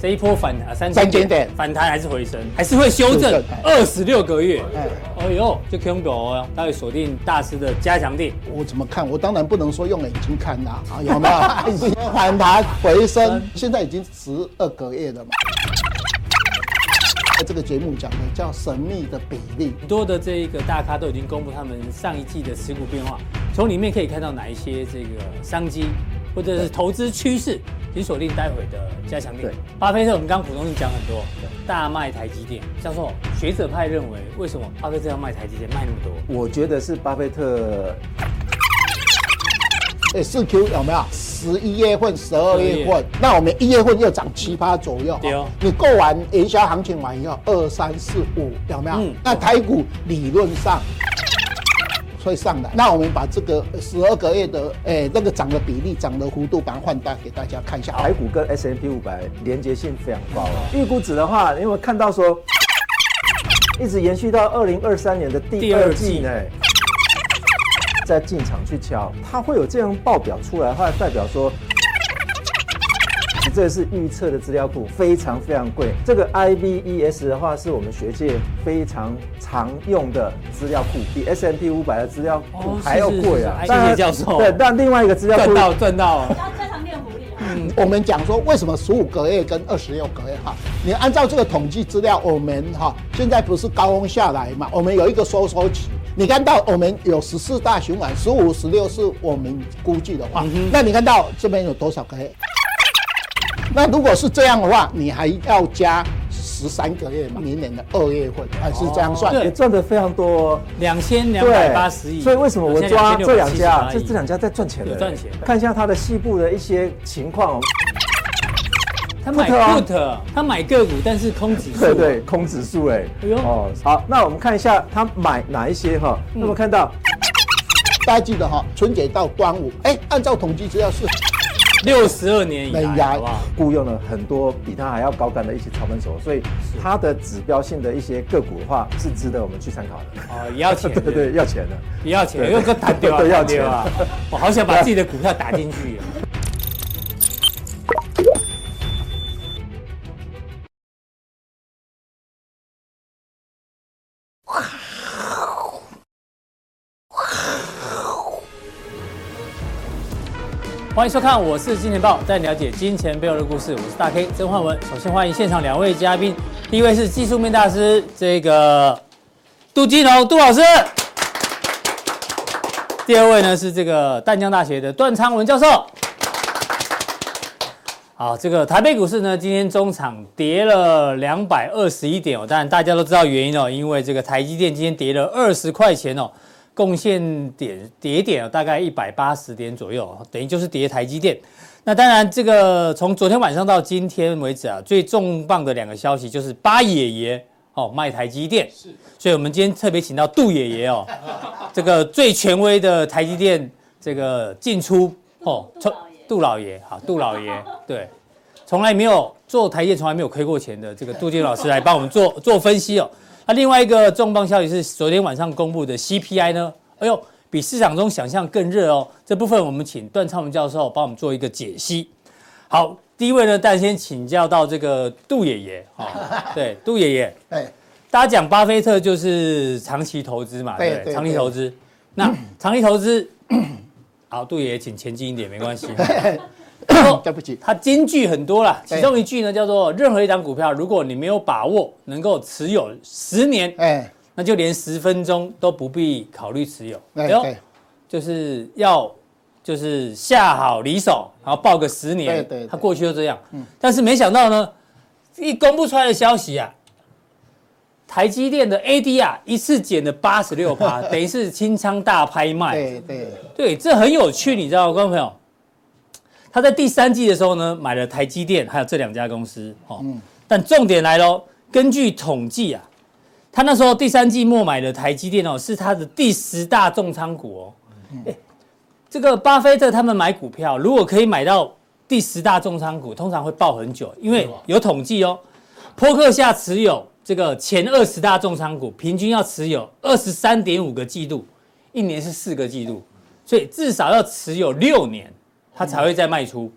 这一波反弹三三千点反弹还是回升，还是会修正二十六个月。哎，哎呦，就恐怖哦！待会锁定大师的加强地。我怎么看？我当然不能说用眼睛看啦，啊，有没有？反弹回升，现在已经十二个月了嘛。这个节目讲的叫神秘的比例，很多的这一个大咖都已经公布他们上一季的持股变化，从里面可以看到哪一些这个商机。或者是投资趋势，请锁定待会的加强力。对，巴菲特，我们刚刚普通讲很多，大卖台积电。教授，学者派认为，为什么巴菲特要卖台积电卖那么多？我觉得是巴菲特，哎，四 Q 有没有？十一月份、十二月份，那我们一月份又涨七八左右。对哦，你过完营销行情完以后，二三四五有没有？嗯，那台股理论上。会上来，那我们把这个十二个月的诶、欸、那个涨的比例、涨的幅度，把它放大给大家看一下。台股跟 S M P 五百连接性非常高啊。预估值的话，因为看到说一直延续到二零二三年的第二季呢，再进场去敲，它会有这样报表出来的话，代表说。这是预测的资料库，非常非常贵。这个 IBES 的话，是我们学界非常常用的资料库，比 S M P 五百的资料库还要贵啊！谢谢教授。对，但另外一个资料库赚到赚到。要加强錠福利。嗯，我们讲说为什么十五个月跟二十六个月哈？你按照这个统计资料，我们哈现在不是高峰下来嘛？我们有一个收缩期。你看到我们有十四大循环，十五、十六是我们估计的话，那你看到这边有多少个月？那如果是这样的话，你还要加十三个月嘛？明年的二月份还是这样算？也赚的非常多，两千两百八十亿。所以为什么我抓这两家？这这两家在赚钱的，赚钱。看一下它的西部的一些情况。他买 put，他买个股，但是空指数。对对，空指数哎。哎呦哦，好，那我们看一下他买哪一些哈？那么看到，大家记得哈，春节到端午，哎，按照统计资料是。六十二年以来？雇佣了很多比他还要高干的一些操盘手，所以他的指标性的一些个股的话，是值得我们去参考的。哦，也要钱，对对，要钱的，也要钱，又个打掉啊，要钱啊！我好想把自己的 股票打进去。欢迎收看，我是金钱豹，带你了解金钱背后的故事。我是大 K 曾焕文。首先欢迎现场两位嘉宾，第一位是技术面大师，这个杜金龙杜老师；第二位呢是这个淡江大学的段昌文教授。好，这个台北股市呢，今天中场跌了两百二十一点哦，当然大家都知道原因哦，因为这个台积电今天跌了二十块钱哦。贡献点跌点大概一百八十点左右，等于就是跌台积电。那当然，这个从昨天晚上到今天为止啊，最重磅的两个消息就是八爷爷哦卖台积电，是，所以我们今天特别请到杜爷爷哦，这个最权威的台积电这个进出哦，从杜老爷好，杜老爷 对，从来没有做台积电从来没有亏过钱的这个杜金老师来帮我们做做分析哦。那另外一个重磅消息是昨天晚上公布的 CPI 呢？哎呦，比市场中想象更热哦。这部分我们请段昌文教授帮我们做一个解析。好，第一位呢，大家先请教到这个杜爷爷哈。对，杜爷爷。哎，大家讲巴菲特就是长期投资嘛，对，长期投资。那长期投资，好，杜爷爷请前进一点，没关系。对不起，他金句很多啦，其中一句呢叫做：任何一档股票，如果你没有把握能够持有十年，哎，那就连十分钟都不必考虑持有。哎呦，就是要就是下好离手，然后抱个十年。对对，他过去就这样。嗯，但是没想到呢，一公布出来的消息啊，台积电的 AD 啊一次减了八十六趴，等于是清仓大拍卖。对对对，这很有趣，你知道吗，观众朋友？他在第三季的时候呢，买了台积电，还有这两家公司，哦，但重点来喽，根据统计啊，他那时候第三季末买的台积电哦，是他的第十大重仓股哦，哎，这个巴菲特他们买股票，如果可以买到第十大重仓股，通常会抱很久，因为有统计哦，波克夏持有这个前二十大重仓股，平均要持有二十三点五个季度，一年是四个季度，所以至少要持有六年。他才会再卖出。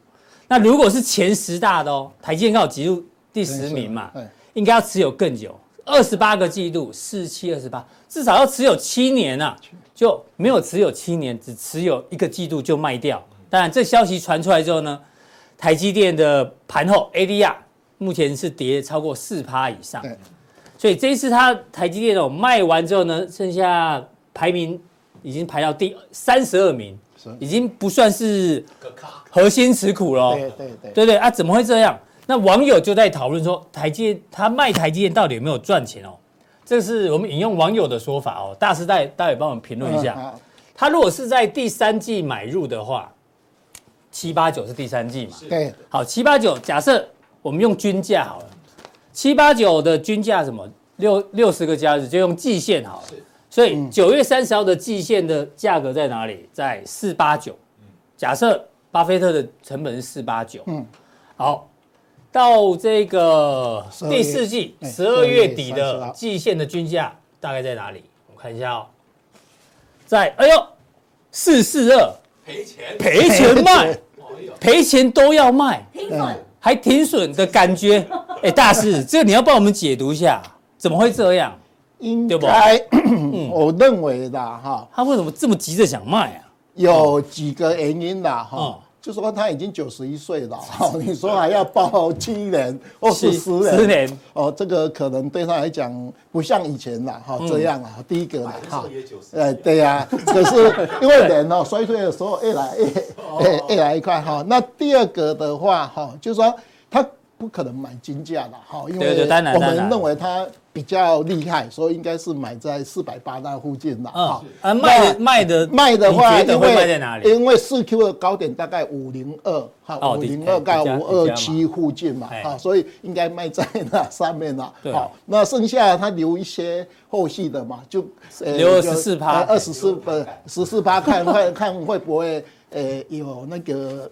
那如果是前十大的哦，台积电刚好挤入第十名嘛，应该要持有更久，二十八个季度，四七二十八，至少要持有七年啊，就没有持有七年，只持有一个季度就卖掉。当然，这消息传出来之后呢，台积电的盘后 ADR 目前是跌超过四趴以上，所以这一次它台积电哦卖完之后呢，剩下排名已经排到第三十二名。已经不算是核心持股了。对对对，对对啊，怎么会这样？那网友就在讨论说，台积他卖台积电到底有没有赚钱哦？这是我们引用网友的说法哦。大师代待会帮我们评论一下。他如果是在第三季买入的话，七八九是第三季嘛？对。好，七八九，假设我们用均价好了，七八九的均价什么？六六十个交易日就用季线好了。所以九月三十号的季线的价格在哪里？在四八九。假设巴菲特的成本是四八九。嗯。好，到这个第四季十二月底的季线的均价大概在哪里？我看一下哦，在哎呦四四二。赔钱。赔钱卖。赔钱都要卖。停损。还停损的感觉。哎，大师，这个你要帮我们解读一下，怎么会这样？应该，我认为的哈，他为什么这么急着想卖啊？有几个原因的哈，就说他已经九十一岁了，你说还要抱七年或是十年，十年。哦，这个可能对他来讲不像以前了哈，这样啊，第一个了哈，哎，对呀，可是因为人哦衰退的时候越来越越越来越快哈，那第二个的话哈，就是说他。不可能买金价的哈，因为我们认为它比较厉害，所以应该是买在四百八那附近了。啊，卖卖的卖的话，因为因为四 Q 的高点大概五零二，哈，五零二到五二七附近嘛，哈，所以应该卖在那上面了。好，那剩下它留一些后续的嘛，就留二十四趴，二十四呃十四趴，看看看会不会呃有那个。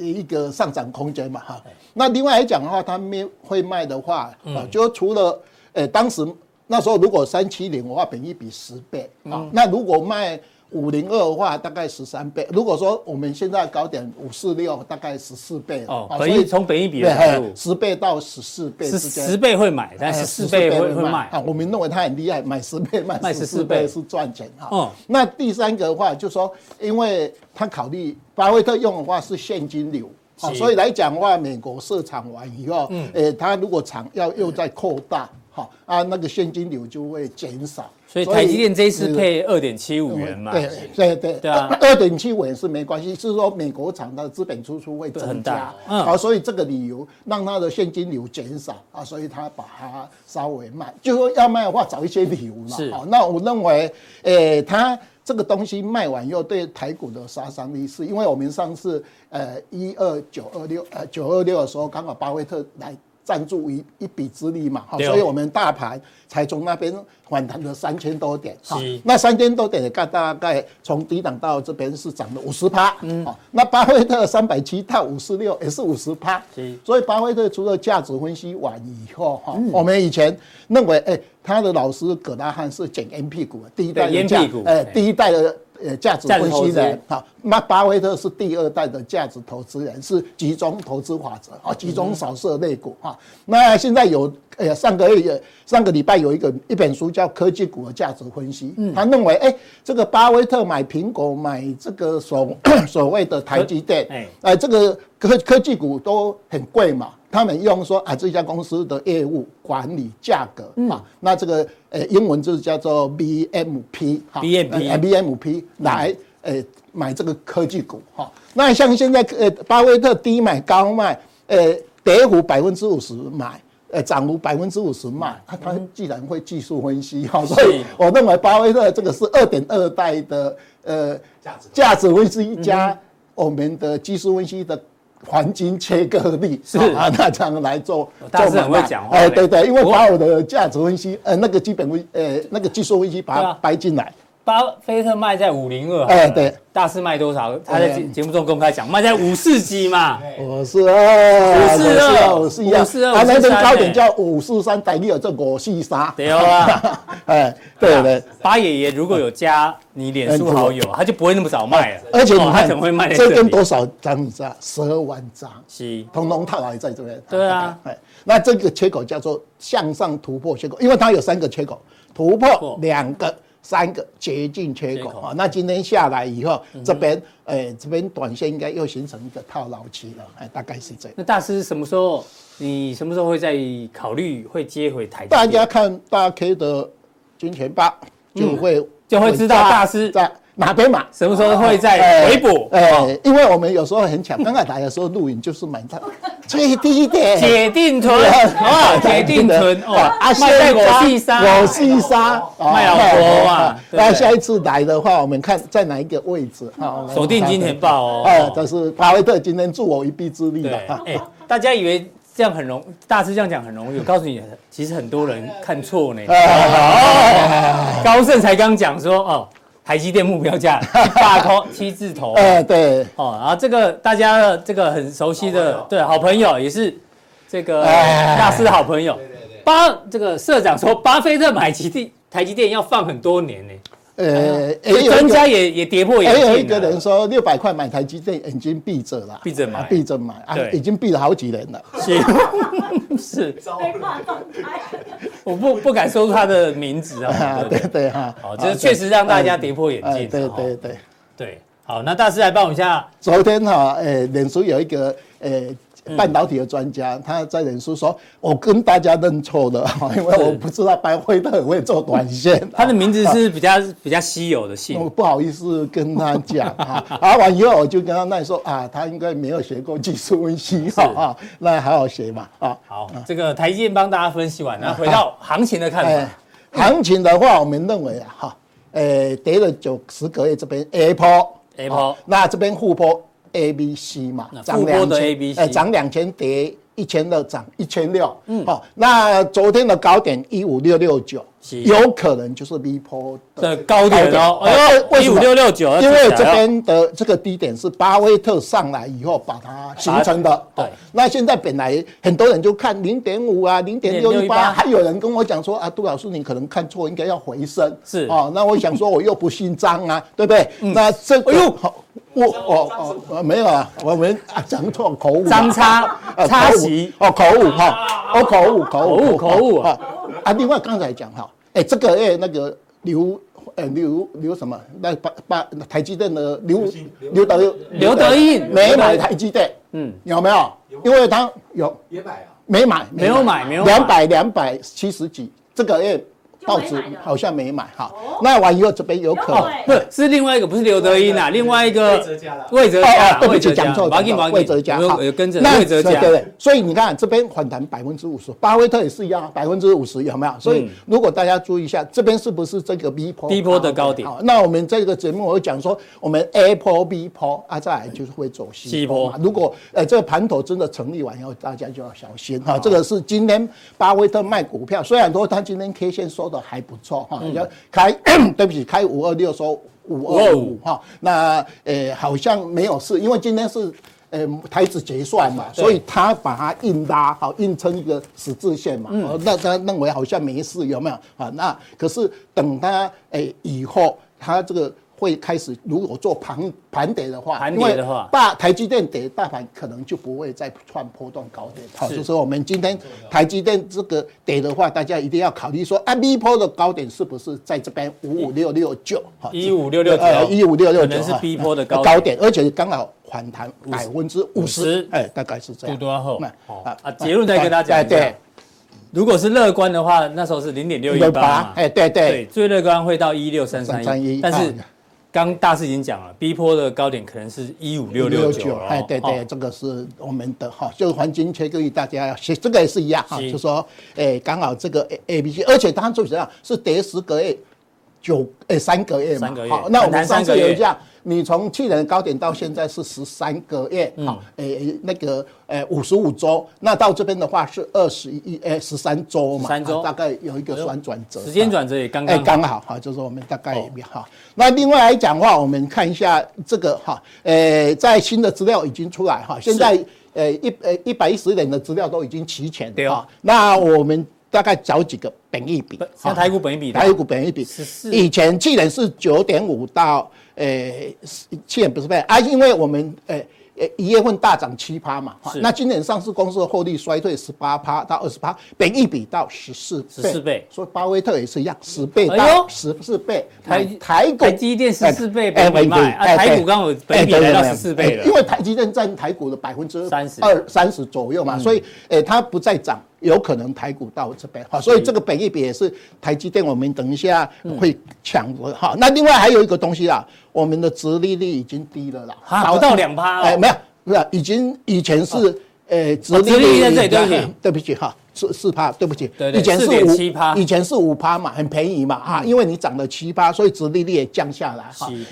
一个上涨空间嘛，哈。那另外来讲的话，他们会卖的话，啊，就除了，呃，当时那时候如果三七零的话，本益比十倍，啊，那如果卖。五零二的话，大概十三倍。如果说我们现在高点五四六，大概十四倍哦。所以从本益比来说，十倍到十四倍之间，十倍会买，但十四倍会会卖啊。我们认为它很厉害，买十倍卖十四倍是赚钱哈。哦。那第三个的话，就是说，因为他考虑巴菲特用的话是现金流，好，所以来讲的话，美国设厂完以后，嗯，诶，他如果厂要又再扩大。好啊，那个现金流就会减少，所以台积电这一次配二点七五元嘛，对对对对啊，二点七五元是没关系，是说美国厂的资本支出会增加，嗯，好，所以这个理由让它的现金流减少啊，所以他把它稍微卖，就说要卖的话找一些理由嘛，是，好，那我认为，诶，它这个东西卖完以后对台股的杀伤力是，因为我们上次呃一二九二六呃九二六的时候刚好巴菲特来。赞助一一笔之力嘛，好，所以我们大盘才从那边反弹了三千多点，好，那三千多点大大概从低档到这边是涨了五十趴，嗯，那巴菲特三百七到五十六也是五十趴，所以巴菲特除了价值分析完以后，哈，我们以前认为，哎，他的老师葛拉汉是捡烟屁股，第一代烟屁股，哎，第一代的。呃，价值分析人，好，那巴菲特是第二代的价值投资人，是集中投资法则，啊，集中扫射类股，哈。那现在有，呃，上个月、上个礼拜有一个一本书叫《科技股的价值分析》，他认为，哎，这个巴菲特买苹果、买这个所 所谓的台积电，哎，这个科科技股都很贵嘛。他们用说啊，这家公司的业务管理价格啊，那这个呃英文就是叫做 BMP 哈，BMP 来呃买这个科技股哈。那像现在呃巴菲特低买高卖，呃跌幅百分之五十买，呃涨幅百分之五十卖，他他既然会技术分析哈，所以我认为巴菲特这个是二点二代的呃价值价值分析加我们的技术分析的。黄金切割力是啊，那这样来做，做是很会讲话。哎，对对，因为把我的价值分析，呃，那个基本分，呃，那个技术分析把它掰进来。巴菲特卖在五零二，哎，对，大师卖多少？他在节节目中公开讲，卖在五四几嘛，五四二，五四二，五四二，五四二，他那边高点叫五四三，代表这五四三，对啊，哎，对对，巴爷爷如果有加你脸书好友，他就不会那么早卖了，而且他怎么会卖？这跟多少张你知道？十二万张，是，通通套还在这边，对啊，哎，那这个缺口叫做向上突破缺口，因为它有三个缺口，突破。两个。三个接近缺口啊，那今天下来以后，这边诶，这边短线应该又形成一个套牢期了，哎，大概是这样。那大师什么时候？你什么时候会再考虑会接回台？大家看大 K 的金钱吧就会就会知道大师在哪边马，什么时候会再回补？哎，因为我们有时候很巧，刚才来的时候录影就是买它。最低点，铁定存啊，铁定存哦，啊，卖在五四三，五四三，卖老多嘛。那下一次来的话，我们看在哪一个位置啊？锁定金钱豹哦。哦，这是巴菲特今天助我一臂之力了。哎，大家以为这样很容，大师这样讲很容易，我告诉你，其实很多人看错呢。高盛才刚讲说哦。台积电目标价大头 七字头，哎对，哦，然后这个大家的这个很熟悉的，对，好朋友也是这个大师的好朋友，巴这个社长说，巴菲特买基地台积电要放很多年呢。呃，专家也也跌破眼镜。有一个人说六百块买台积电，眼睛闭着了，闭着买，闭着买啊，已经闭了好几年了。是，是。我不不敢说出他的名字啊。对对哈。好，这确实让大家跌破眼镜。对对对对。好，那大师来帮我们一下。昨天哈，呃，脸书有一个呃。半导体的专家，他在脸书说：“我跟大家认错了，因为我不知道巴菲特很会做短线。”他的名字是比较比较稀有的姓，我不好意思跟他讲 啊。啊，完以后我就跟他那说啊，他应该没有学过技术分析哈啊，那还好学嘛啊。好，这个台积电帮大家分析完，那回到行情的看法。行情的话，我们认为啊，哈，诶，跌了九十个月这边 A 波 A 波，那这边护波。A、B、C 嘛，涨两千，哎，涨两千跌一千二，涨一千六。嗯，好，那昨天的高点一五六六九，有可能就是 V 波的高点哦。一五六六九，因为这边的这个低点是巴菲特上来以后把它形成的。对，那现在本来很多人就看零点五啊，零点六一八，还有人跟我讲说啊，杜老师你可能看错，应该要回升。是哦，那我想说我又不姓张啊，对不对？那这哎呦好。我哦哦没有啊，我们啊讲错口误，张差差席哦口误哈，哦口误口误口误啊。啊！另外刚才讲哈，哎这个哎那个刘呃刘刘什么？那把把台积电的刘刘德刘德印没买台积电，嗯。有没有？因为他有。也买啊，没买没有买没有两百两百七十几。这个哎。报纸好像没买哈，那完以后这边有可能。不是是另外一个，不是刘德英呐，另外一个魏哲家了，魏哲家，对不起讲错，魏哲家好，跟着魏哲家，对对，所以你看这边反弹百分之五十，巴菲特也是一样，百分之五十有没有？所以如果大家注意一下，这边是不是这个 B 波 B 波的高点？那我们这个节目我会讲说，我们 A 波 B 波啊，再来就是会走 C 波。如果呃这个盘头真的成立完以后，大家就要小心。哈。这个是今天巴菲特卖股票，虽然说他今天 K 线收的还不错哈。要开，对不起，开五二六收五二五哈，那呃好像没有事，因为今天是呃台子结算嘛，所以他把它硬拉好，硬撑一个十字线嘛，那他认为好像没事，有没有啊？那可是等他诶以后，他这个。会开始，如果做盘盘跌的话，盘跌的话，大台积电跌，大盘可能就不会再创波动高点。好，就是说我们今天台积电这个跌的话，大家一定要考虑说，啊，B 波的高点是不是在这边五五六六九？一五六六九，一五六六九是 B 波的高高点，而且刚好反弹百分之五十，哎，大概是这样。多多后，啊啊，结论再跟大家讲一下。如果是乐观的话，那时候是零点六一八，哎，对对，最乐观会到一六三三一，但是。刚大师已经讲了，B 波的高点可能是一五六六九，哎，对对，这个是我们的哈，就是黄金切割，大家要学，这个也是一样哈，就说，哎，刚好这个 A A B C，而且它最主要是跌十个月，九哎三个月嘛，三个月好，那我们上次有这样。你从去年高点到现在是十三个月，好、嗯，诶、欸，那个诶五十五周，那到这边的话是二十一诶十三周嘛，三周、啊、大概有一个算转折，时间转折也刚刚。诶刚好哈，就是我们大概也好。哦、那另外来讲的话，我们看一下这个哈，诶、欸，在新的资料已经出来哈，现在诶一诶一百一十点的资料都已经齐全，对啊，那我们大概找几个本益比，像台股本益比，台股本益比，以前去年是九点五到。诶、欸，去年不是倍啊，因为我们诶诶一月份大涨七趴嘛，那今年上市公司的获利衰退十八趴到二十趴，本一比到十四十四倍，所以巴菲特也是一样，十倍到十四倍。台台股台积电十四倍本益比啊，台股刚好本益比来到十四倍了，因为台积电占台股的百分之三十二三十左右嘛，所以诶它不再涨。有可能台股到这边哈，所以这个本益比也是台积电，我们等一下会抢的哈。那另外还有一个东西啦，我们的殖利率已经低了啦，好到两趴哎，没有，不是，已经以前是呃殖利率在这里，对不起，对不起哈。四四趴，对不起，对对以前是五趴，以前是五趴嘛，很便宜嘛哈，嗯、因为你涨了七趴，所以殖利率也降下来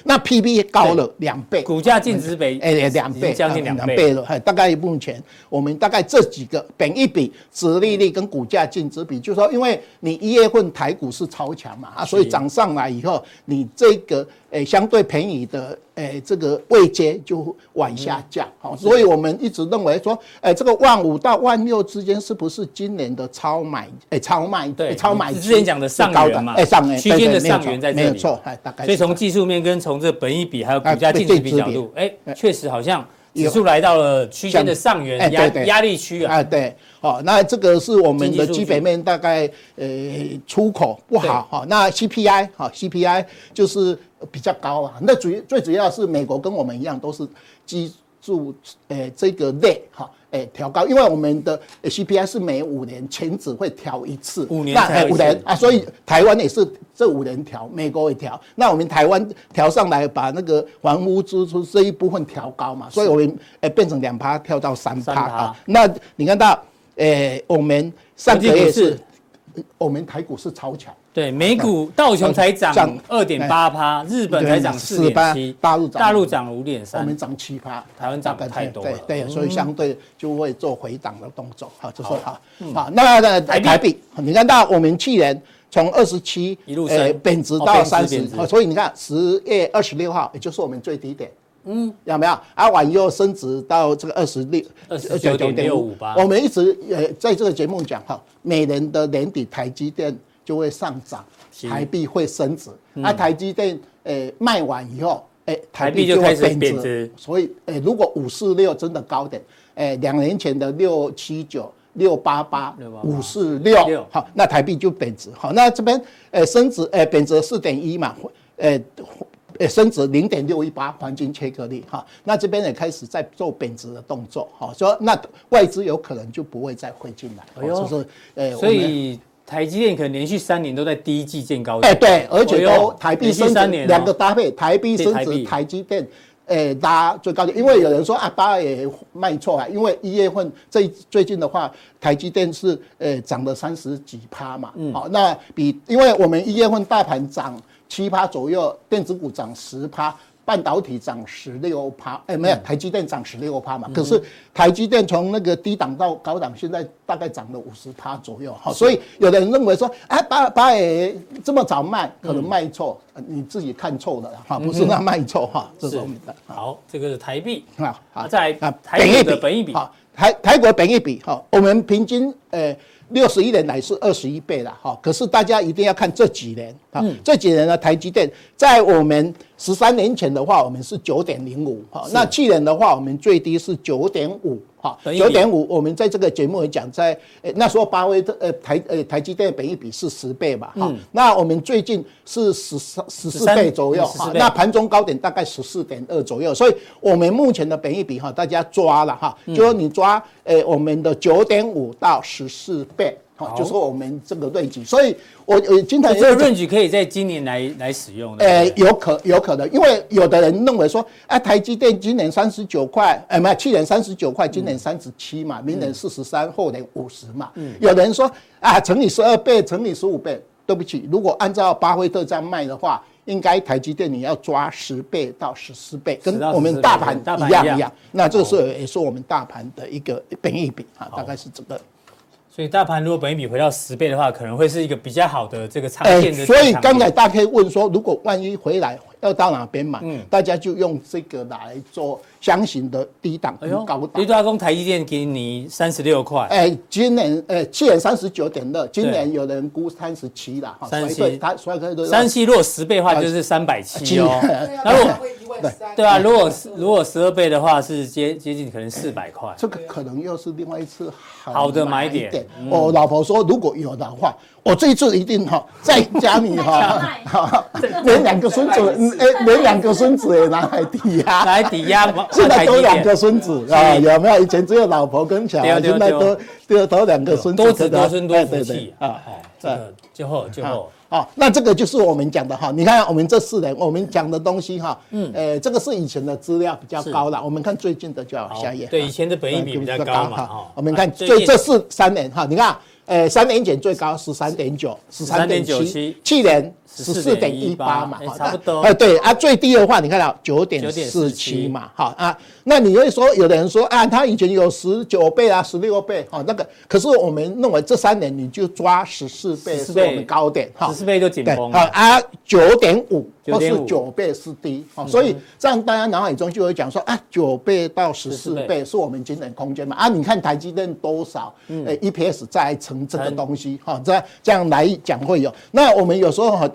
那 P B 高了两倍，股价净值比哎两倍，将近两倍了，大概目前我们大概这几个本一比、殖利率跟股价净值比，就是说，因为你一月份台股是超强嘛啊，所以涨上来以后，你这个诶相对便宜的诶这个位阶就往下降，好，所以我们一直认为说，诶这个万五到万六之间是不是今今年的超买，哎，超卖，对，超买之前讲的上缘嘛，诶，上缘区间的上缘在这里，没有错，哎，大概。所以从技术面跟从这本益比还有股价净值比角度，哎，确实好像指数来到了区间的上缘压压力区啊，哎，对，好，那这个是我们的基本面大概呃出口不好哈，那 CPI 哈 CPI 就是比较高啊，那主最主要是美国跟我们一样都是基住呃这个类哈。哎，调高，因为我们的 CPI 是每五年前只会调一次，五年才五年啊，所以台湾也是这五年调，美国也调，那我们台湾调上来，把那个房屋支出这一部分调高嘛，所以我们诶变成两趴跳到三趴。啊。那你看到，诶，我们上个月是，我们台股是超强。对，美股道琼才涨二点八趴，日本才涨四点七，大陆大陆涨五点三，我们涨七趴，台湾涨太多了，对对，所以相对就会做回档的动作，好，就是好，好，那那台币，你看到我们去年从二十七一路升。贬值到三十，所以你看十月二十六号，也就是我们最低点，嗯，有没有？啊，往右升值到这个二十六二十九点六五八，我们一直呃在这个节目讲哈，每年的年底台积电。就会上涨，台币会升值。那台积电诶卖完以后，诶台币就会贬值。所以诶，如果五四六真的高点，诶两年前的六七九、六八八、五四六，好，那台币就贬值。好，那这边诶升值，诶贬值四点一嘛，诶诶升值零点六一八黄金切割率。哈，那这边也开始在做贬值的动作。好，说那外资有可能就不会再汇进来。就是诶，所以。台积电可能连续三年都在第一季见高点，哎，对，而且都台币升值两个搭配，台币升值，台积电，哎，拉最高点。因为有人说啊，八二也卖错啊，因为一月份最最近的话，台积电是呃涨了三十几趴嘛，嗯，好，那比因为我们一月份大盘涨七趴左右，电子股涨十趴。半导体涨十六趴，哎，没有，台积电涨十六趴嘛。可是台积电从那个低档到高档，现在大概涨了五十趴左右。好，所以有的人认为说，哎，八八也这么早卖，可能卖错，你自己看错了哈，不是那卖错哈。这是好，这个是台币。啊，好，再来啊，台股的本一比，好，台台股的本一比，好，我们平均呃。六十一年来是二十一倍了哈，可是大家一定要看这几年啊，这几年的台积电在我们十三年前的话，我们是九点零五哈，那去年的话，我们最低是九点五。好，九点五，我们在这个节目也讲，在诶那时候巴菲特呃台呃台积电的本益比是十倍嘛，哈，那我们最近是十三十四倍左右哈，那盘中高点大概十四点二左右，所以我们目前的本益比哈，大家抓了哈，就说你抓诶我们的九点五到十四倍。好，就说我们这个论据，所以我呃经常这个论据可以在今年来来使用的。呃，有可有可能，因为有的人认为说，啊，台积电今年三十九块，哎，没有，去年三十九块，今年三十七嘛，明年四十三，后年五十嘛。嗯。有的人说，啊，乘以十二倍，乘以十五倍。对不起，如果按照巴菲特这样卖的话，应该台积电你要抓十倍到十四倍，跟我们大盘一样一样。那这个是也是我们大盘的一个本益比啊，大概是这个。所以大盘如果本一比回到十倍的话，可能会是一个比较好的这个长线的。所以刚才大家可以问说，如果万一回来要到哪边买？嗯，大家就用这个来做。箱型的低档跟高档，你大公台积电给你三十六块，哎，今年哎，去年三十九点二，今年有人估三十七了，三七，它衰退都三七，如果十倍的话就是三百七哦，那如果对。啊，如果如果十二倍的话是接接近可能四百块，这个可能又是另外一次好的买点。我老婆说如果有的话，我这一次一定哈再加你哈，连两个孙子哎，连两个孙子也拿来抵押，来抵押。现在都两个孙子啊，有没有？以前只有老婆跟小孩，现在都都都两个孙子，多子多孙多福气啊！这个就好就好。好，那这个就是我们讲的哈。你看我们这四年我们讲的东西哈，嗯，诶，这个是以前的资料比较高了。我们看最近的就要下一页。对，以前的本益比比较高嘛。我们看最这四三年哈，你看，诶，三年前最高十三点九，十三点九七，去年。十四点一八嘛，差不多。哎，对啊，最低的话，你看到九点四七嘛，好啊。那你会说，有的人说啊，他以前有十九倍啊，十六倍，哈，那个。可是我们认为这三年你就抓十四倍是我们高点，哈，十四倍就紧绷。好啊，九点五或是九倍是低，所以这样大家脑海中就会讲说啊，九倍到十四倍是我们今年空间嘛。啊，你看台积电多少，呃，EPS 再乘这个东西，哈，这这样来讲会有。那我们有时候哈。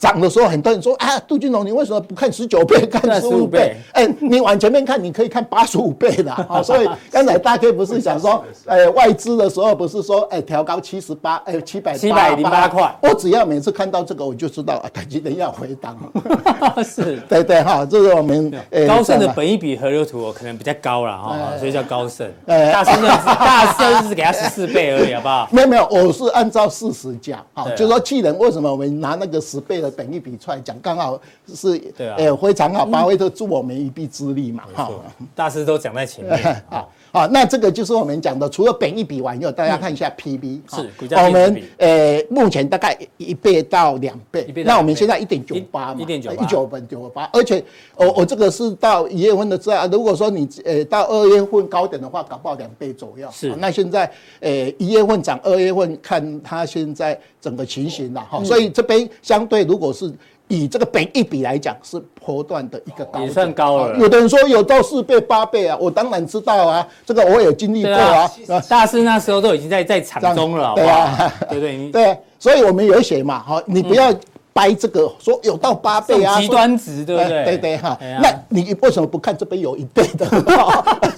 涨的时候，很多人说啊，杜俊龙，你为什么不看十九倍，看十五倍？哎、欸，你往前面看，你可以看八十五倍的啊。所以刚才大 K 不是讲说，呃，外资的时候不是说，哎，调高七十八，哎，七百七百零八块。我只要每次看到这个，我就知道啊，台积电要回档。是，对对哈，这是我们高盛的本一比河流图可能比较高了哈，所以叫高盛。呃，大盛 大盛是给他十四倍而已，好不好？没有没有，我是按照事实讲啊，就说技能为什么我们拿那个十倍的。本一比出来讲，刚好是对啊，哎，非常好。巴菲特助我们一臂之力嘛，哈。大师都讲在前面 啊啊，那这个就是我们讲的，除了本一比完以后，大家看一下 PB，是我们呃目前大概一倍到两倍，那我们现在一点九八嘛，一点九一九分九八，而且我我这个是到一月份的资料，如果说你呃到二月份高点的话，搞不好两倍左右。是，那现在呃一月份涨，二月份看它现在整个情形了哈，所以这边相对如果是。以这个本一比来讲，是波段的一个高，也算高了。有的人说有到四倍、八倍啊，我当然知道啊，这个我有经历过啊。大师那时候都已经在在场中了，对啊，对对对，所以我们有写嘛，好，你不要。掰这个说有到八倍啊，极端值对不对？对对哈，那你为什么不看这边有一倍的？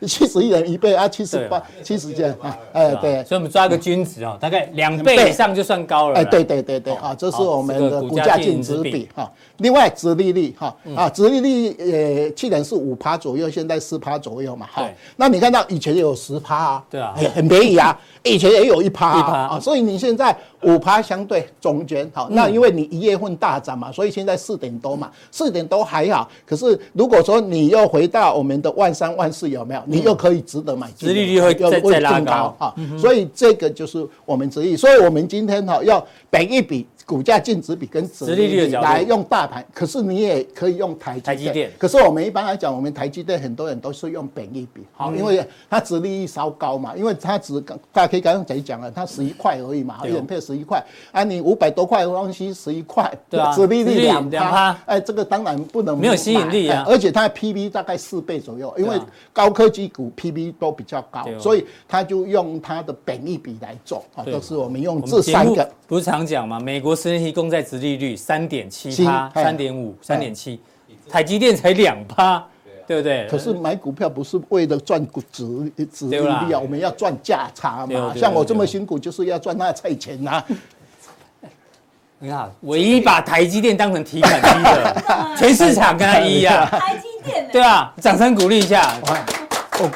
七十亿人一倍啊，七十八七十件啊，哎对，所以我们抓个均值哦，大概两倍以上就算高了。哎，对对对对啊，这是我们的股价净值比哈。另外，殖利率哈啊，殖利率呃，去年是五趴左右，现在四趴左右嘛。哈，那你看到以前有十趴啊，对啊，很便宜啊。以前也有一趴啊，所以你现在五趴相对中间好，那因为你一月份大涨嘛，所以现在四点多嘛，四点多还好。可是如果说你又回到我们的万三万四有没有？你又可以值得买，殖利率会再再拉高啊。所以这个就是我们殖利率，所以我们今天哈要本一比。股价净值比跟殖利率来用大盘，可是你也可以用台积电。可是我们一般来讲，我们台积电很多人都是用本益比，好，因为它殖利率稍高嘛，因为它只大家可以刚刚才讲了，它十一块而已嘛，一人配十一块，啊，你五百多块的东西十一块，对啊，殖利率两趴，哎，这个当然不能没有吸引力啊，而且它的 PB 大概四倍左右，因为高科技股 PB 都比较高，所以它就用它的本益比来做，啊，都是我们用这三个，不是常讲嘛，美国十年期公债殖利率三点七趴，三点五，三点七，台积电才两趴，对不对？可是买股票不是为了赚股殖殖利率啊，我们要赚价差嘛。像我这么辛苦，就是要赚那菜钱呐。你看，唯一把台积电当成提款机的，全市场跟他一样。台积电，对啊？掌声鼓励一下。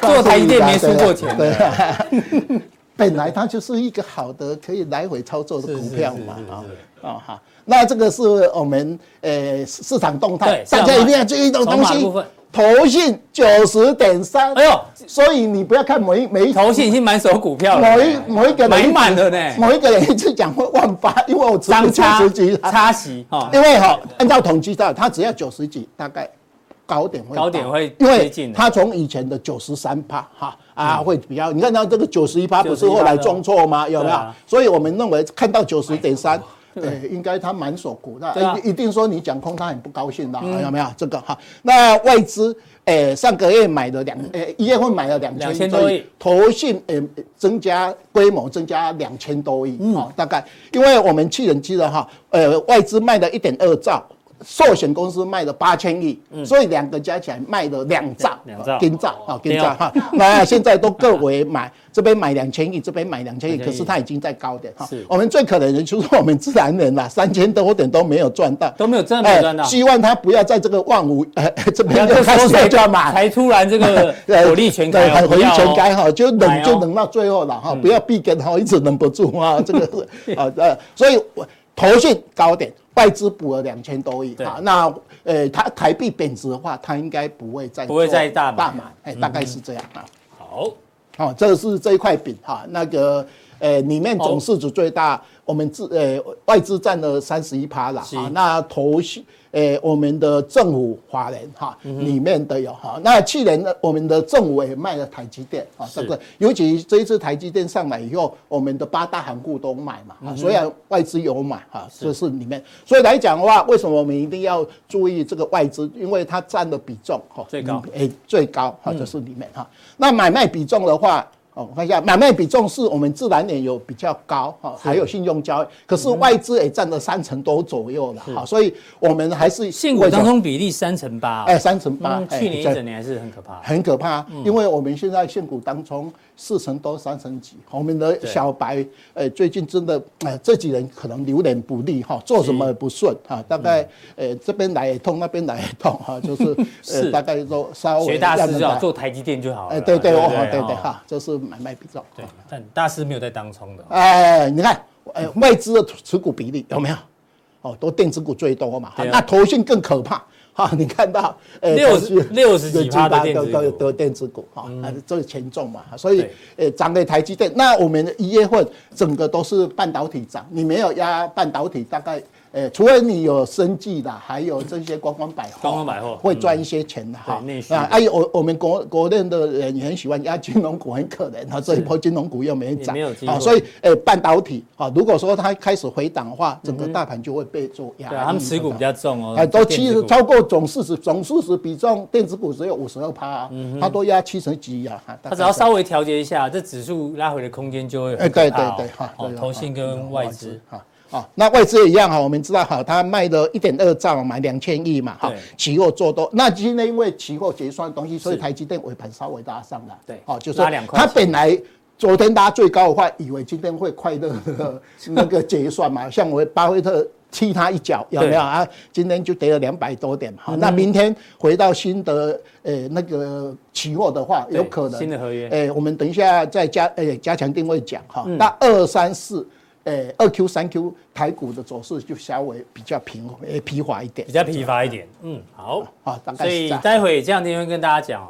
做台积电没输过钱的。本来它就是一个好的可以来回操作的股票嘛，啊，啊好，那这个是我们呃市场动态，大家一定要注意的东西。投信九十点三，哎呦，所以你不要看每一每一投信已经满手股票了，某一某一个人买满了呢，某一个人一次讲会万八，因为我只有九十几差息哈，因为哈按照统计到，它只要九十几，大概高点会高点会接近，它从以前的九十三趴哈啊会比较，你看到这个九十一趴不是后来重挫吗？有没有？所以我们认为看到九十点三。对，应该他满手股，那一一定说你讲空，他很不高兴的，有没有这个哈？那外资诶，上个月买了两诶，一月份买了两千多亿，投信诶增加规模增加两千多亿，哦，大概因为我们去年记得哈，呃，外资卖了一点二兆。寿险公司卖了八千亿，所以两个加起来卖了两兆，两兆，跟兆啊，跟兆哈。那现在都各为买，这边买两千亿，这边买两千亿，可是它已经在高点哈。我们最可能的就是我们自然人啦，三千多点都没有赚到，都没有赚到。希望他不要在这个万五呃 这边就开始就要买，才突然这个火力全开，火力全开哈，就冷就冷到最后了哈，不要闭根哈，一直忍不住啊，这个是啊呃，所以我投信高点。外资补了两千多亿啊，那呃，它台币贬值的话，它应该不会再不会再大大买，哎，大概是这样啊。好，好，这是这一块饼哈，那个呃，里面总市值最大，我们自呃外资占了三十一趴了啊，那投信。诶，我们的政府法人哈，里面的有哈。那去年呢，我们的政府也卖了台积电啊，这个尤其这一次台积电上来以后，我们的八大行库都买嘛，所以外资有买哈，这是里面。所以来讲的话，为什么我们一定要注意这个外资？因为它占的比重哈最高，诶最高哈，就是里面哈。那买卖比重的话。哦，我看一下买卖比重是我们自然也有比较高哈，还有信用交易，可是外资也占了三成多左右了哈，所以我们还是现股当中比例三成八，哎，三成八，去年一整年还是很可怕，很可怕，因为我们现在现股当中四成多三成几，我们的小白，呃，最近真的，呃，这几年可能流年不利哈，做什么也不顺哈，大概呃这边来也痛，那边来也痛哈，就是 呃大概都稍微学大师要做台积电就好了，哎，对对哦，对对哈，就是。买卖比重，对，但大师没有在当冲的。哎，你看，哎，外资的持股比例有没有？哦，都电子股最多嘛。那投信更可怕 哈，你看到，六十六十几趴的电子股，都电子股哈，还是最权重嘛。所以，呃，涨的台积电，那我们一月份整个都是半导体涨，你没有压半导体，大概。诶，除了你有生计的，还有这些观光百货，观光百货会赚一些钱的哈。啊，哎，我我们国国内的人也很喜欢压金融股，很可怜，他这一波金融股又没涨，啊，所以诶，半导体啊，如果说它开始回档的话，整个大盘就会被做压。对，他们持股比较重哦，哎，都七十超过总市值，总市值比重电子股只有五十二趴，它都压七成几啊。它只要稍微调节一下，这指数拉回的空间就会。哎，对对对，哈，投信跟外资哈。啊，那外资也一样哈，我们知道哈，他卖了一点二兆，买两千亿嘛，哈，期货做多。那今天因为期货结算的东西，所以台积电尾盘稍微拉上来。对，哦，就是他本来昨天拉最高的话，以为今天会快乐的那个结算嘛，像我巴菲特踢他一脚，有没有啊？今天就跌了两百多点，好，那明天回到新的呃那个期货的话，有可能新的合约，诶，我们等一下再加诶加强定位讲哈，那二三四。诶，二 Q 三 Q 台股的走势就稍微比较平诶疲乏一点，比较疲乏一点。嗯，好，好，所以待会这两天会跟大家讲啊，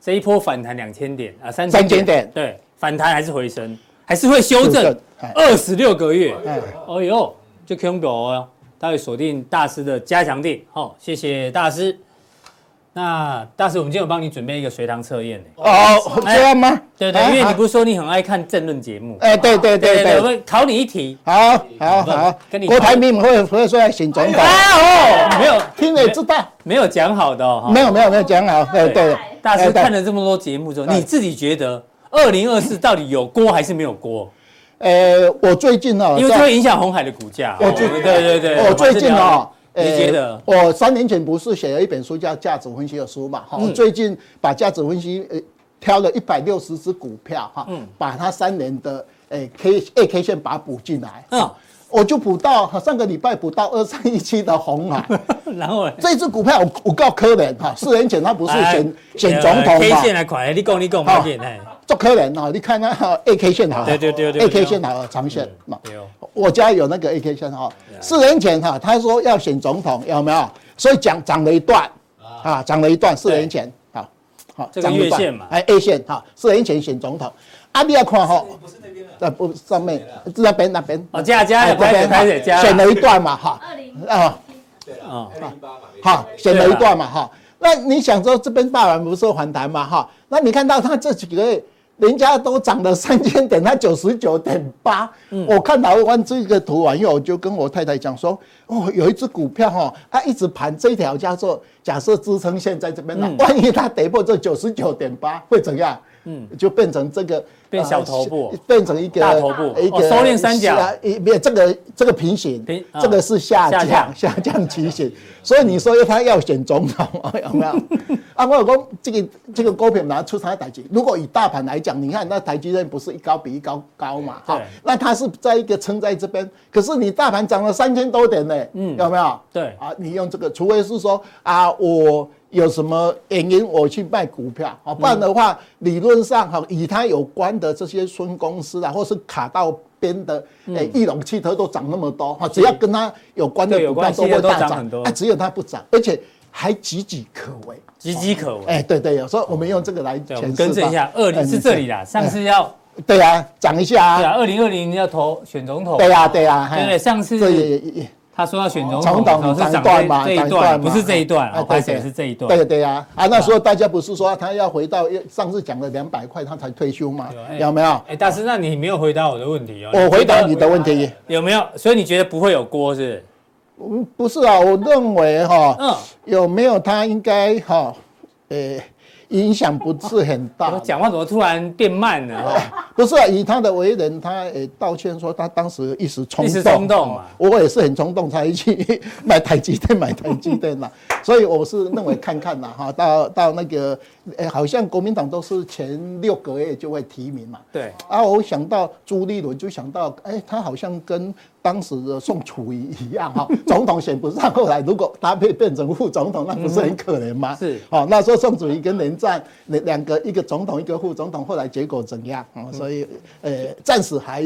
这一波反弹两千点啊，三千点，对，反弹还是回升，还是会修正二十六个月。哎，哦呦，就 Q 表哦，待会锁定大师的加强錠。好，谢谢大师。那大师，我们今天有帮你准备一个随堂测验呢。哦，这样吗？对对，因为你不是说你很爱看政论节目？哎，对对对对，我们考你一题。好，好，好，跟你。郭台铭会会说要选总统？哦，没有，听了知道，没有讲好的哦。没有没有没有讲好。对对，大师看了这么多节目之后，你自己觉得二零二四到底有锅还是没有锅？呃，我最近呢，因为这会影响红海的股价。我觉得，对对对，我最近呢。你觉得？我三年前不是写了一本书叫《价值分析》的书嘛？哈，我最近把价值分析呃挑了一百六十只股票哈，把它三年的诶 K A K 线把它补进来。嗯，我就补到上个礼拜补到二三一七的红海，然后这只股票我我告可怜哈，四年前他不是选选总统嘛？K 线来快，你讲你讲快点哎。做可怜啊，你看那 A K 线好，对对对对，A K 线好长线嘛。我家有那个 A K 线哈，四年前哈，他说要选总统，有没有？所以讲涨了一段，啊，涨了一段，四年前，好，好，这个月线嘛，哎，A 线，哈，四年前选总统，啊，你要看哈，不是那，不上面，那边那边，哦，加加，开始开始加，选了一段嘛，哈，啊，对啊，二零一八嘛，好，选了一段嘛，哈，那你想说这边大盘不是反弹嘛，哈，那你看到它这几个月。人家都涨了三千点，它九十九点八。我看到完这个图完以后，我就跟我太太讲说：“哦，有一只股票哈，它一直盘这条叫做假设支撑线在这边了，万一它跌破这九十九点八，会怎样？嗯，就变成这个。”变小头部，变成一个大头部，一个收敛三角，一没有这个这个平行，这个是下降下降 曲线，所以你说他要选总统 有没有？啊，我有说这个这个股票拿出它台积，如果以大盘来讲，你看那台积电不是一高比一高高嘛？哈，那它是在一个撑在这边，可是你大盘涨了三千多点呢，嗯，有没有？对啊，你用这个，除非是说啊我。有什么原因我去卖股票。啊？不然的话，理论上哈，与它有关的这些孙公司啊，或是卡到边的，诶，翼龙汽车都涨那么多哈，只要跟它有关的股票都会大涨，哎，只有它不涨，而且还岌岌可危，岌岌可危。哎，对对，有时候我们用这个来更正一下，二零是这里啦，上次要对啊，涨一下啊，对啊，二零二零要投选总统，对啊对啊，对对，上次他说要选总统，总统是段嘛，这一段不是这一段，而且是这一段。对对呀，啊，那时候大家不是说他要回到上次讲的两百块，他才退休吗？有没有？哎，大师，那你没有回答我的问题哦。我回答你的问题，有没有？所以你觉得不会有锅是？嗯，不是啊，我认为哈，嗯，有没有他应该哈，诶。影响不是很大。我讲话怎么突然变慢了？哈，不是啊，以他的为人，他也道歉说他当时一时冲动。一时冲动嘛。我也是很冲动才去买台积电，买台积电啦。所以我是认为看看啦，哈，到到那个，哎，好像国民党都是前六个月就会提名嘛。对。啊，我想到朱立伦，就想到，哎，他好像跟。当时的宋楚瑜一样哈，总统选不上，后来如果搭配变成副总统，那不是很可怜吗？是，哦，那时候宋楚瑜跟连战两两个，一个总统，一个副总统，后来结果怎样？哦所以，呃，暂时还，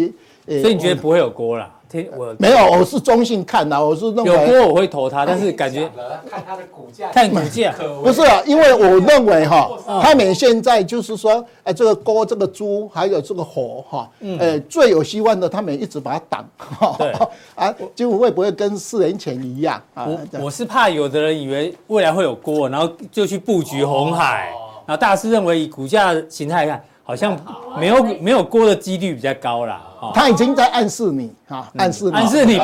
所以你觉得不会有锅了？听我没有，我是中性看的，我是认为有锅我会投它，但是感觉看它的股价，看股价不是啊，因为我认为哈，他们现在就是说，哎，这个锅、这个猪还有这个火哈，呃，最有希望的，他们一直把它挡，对啊，就会不会跟四年前一样啊？我我是怕有的人以为未来会有锅，然后就去布局红海，然后大师认为以股价形态来看。好像没有没有过的几率比较高啦，他已经在暗示你啊，暗示暗示你，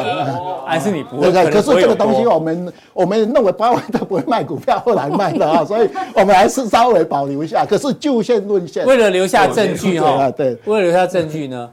暗示你不会。可是这个东西我们我们认为八万都不会卖股票，后来卖的啊，所以我们还是稍微保留一下。可是就线论线，为了留下证据哈，对，为了留下证据呢。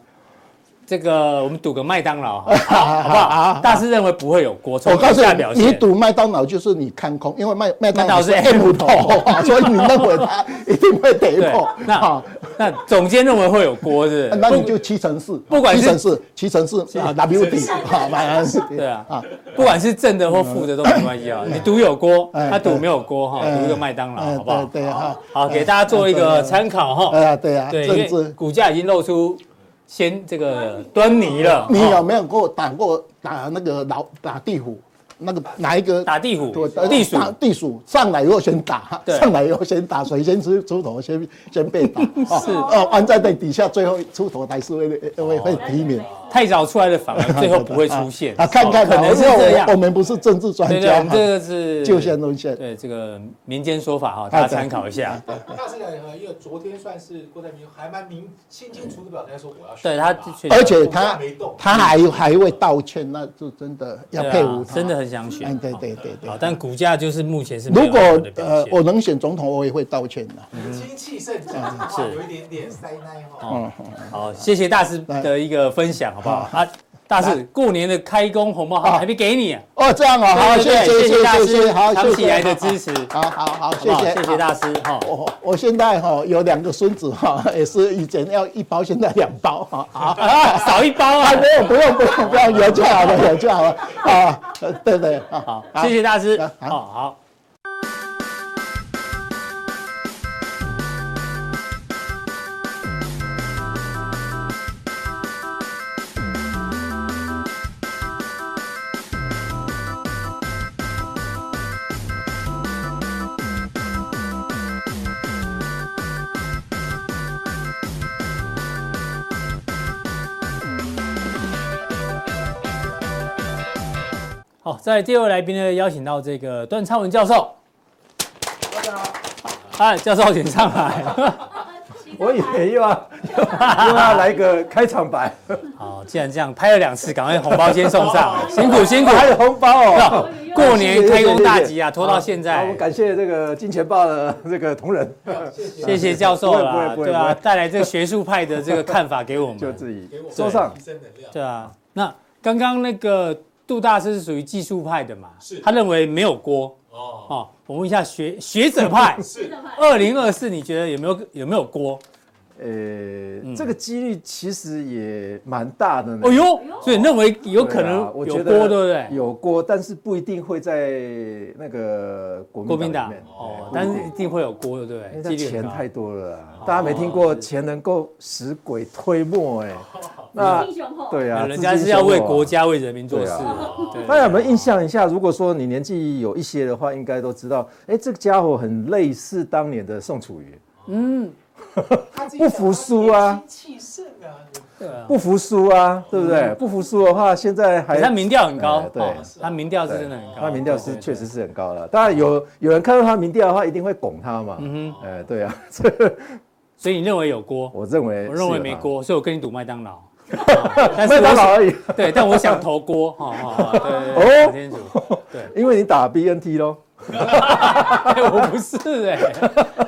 这个我们赌个麦当劳，好不好？大师认为不会有锅。我告诉你，你赌麦当劳就是你看空，因为麦麦当劳是 M 头，所以你认为它一定会跌破。那那总监认为会有锅是？那你就七成四，不管七成四，七成四啊，W D 好，马上是。对啊，啊，不管是正的或负的都没关系啊。你赌有锅，他赌没有锅哈，赌一个麦当劳，好不好？对啊，好，给大家做一个参考哈。对啊，对啊，对，因为股价已经露出。先这个端倪了，你有没有给我打过打那个老打地虎？那个哪一个打地虎？地鼠地鼠上来以后先打，上来以后先打，谁先出出头先先被打。是哦，安在在底下最后出头才是会会会提名。太早出来的反而 最后不会出现啊！看看可能是这样。我们不是政治专家，我们这个是就线论线。对这个民间说法哈，大家参考一下。大师讲，因为昨天算是郭台铭还蛮明清清楚楚表态说我要选。对他，而且他他还还会道歉，那就真的要佩服他，真的很想选。对对对对。好，但股价就是目前是。如果呃我能选总统，我也会道歉的。精气神是有一点点塞奶哈。嗯，好，谢谢大师的一个分享。好不好？啊？大师，过年的开工红包还没给你哦，这样哦，好，谢谢谢谢大师，好，长期来的支持，好好好，谢谢谢谢大师哈。我我现在哈有两个孙子哈，也是以前要一包，现在两包哈，啊，少一包啊，没有不用不用不用，有就好了有就好了。啊，对对，好，谢谢大师，好好。在第二位来宾呢，邀请到这个段昌文教授。大家好。哎，教授请上来。我以为又要 又要来个开场白。好，既然这样拍了两次，赶快红包先送上，辛 苦辛苦，还有红包哦。过年开工大吉啊，拖到现在。我们感谢这个金钱豹的这个同仁，谢谢教授了，对啊，带来这个学术派的这个看法给我们，就自己说上。对啊，那刚刚那个杜大师是属于技术派的嘛？是，他认为没有锅。哦，我问一下学学者派，二零二四你觉得有没有有没有锅？呃，嗯、这个几率其实也蛮大的呢。哦呦，所以认为有可能有锅，对不对？有锅，但是不一定会在那个国民党。哦，但是一定会有锅，对不对？钱太多了，大家没听过钱能够使鬼推磨哎。那对啊，人家是要为国家、为人民做事。大家有没有印象一下？如果说你年纪有一些的话，应该都知道，哎，这个家伙很类似当年的宋楚瑜。嗯。不服输啊！气盛啊！不服输啊，对不对？不服输的话，现在还他民调很高，对，他民调是真的很高，他民调是确实是很高了。当然有有人看到他民调的话，一定会拱他嘛。嗯哼，哎，对啊，所以你认为有锅？我认为我认为没锅，所以我跟你赌麦当劳。麦当劳而已。对，但我想投锅。哈哈，对，哦，对，因为你打 BNT 喽。我不是哎，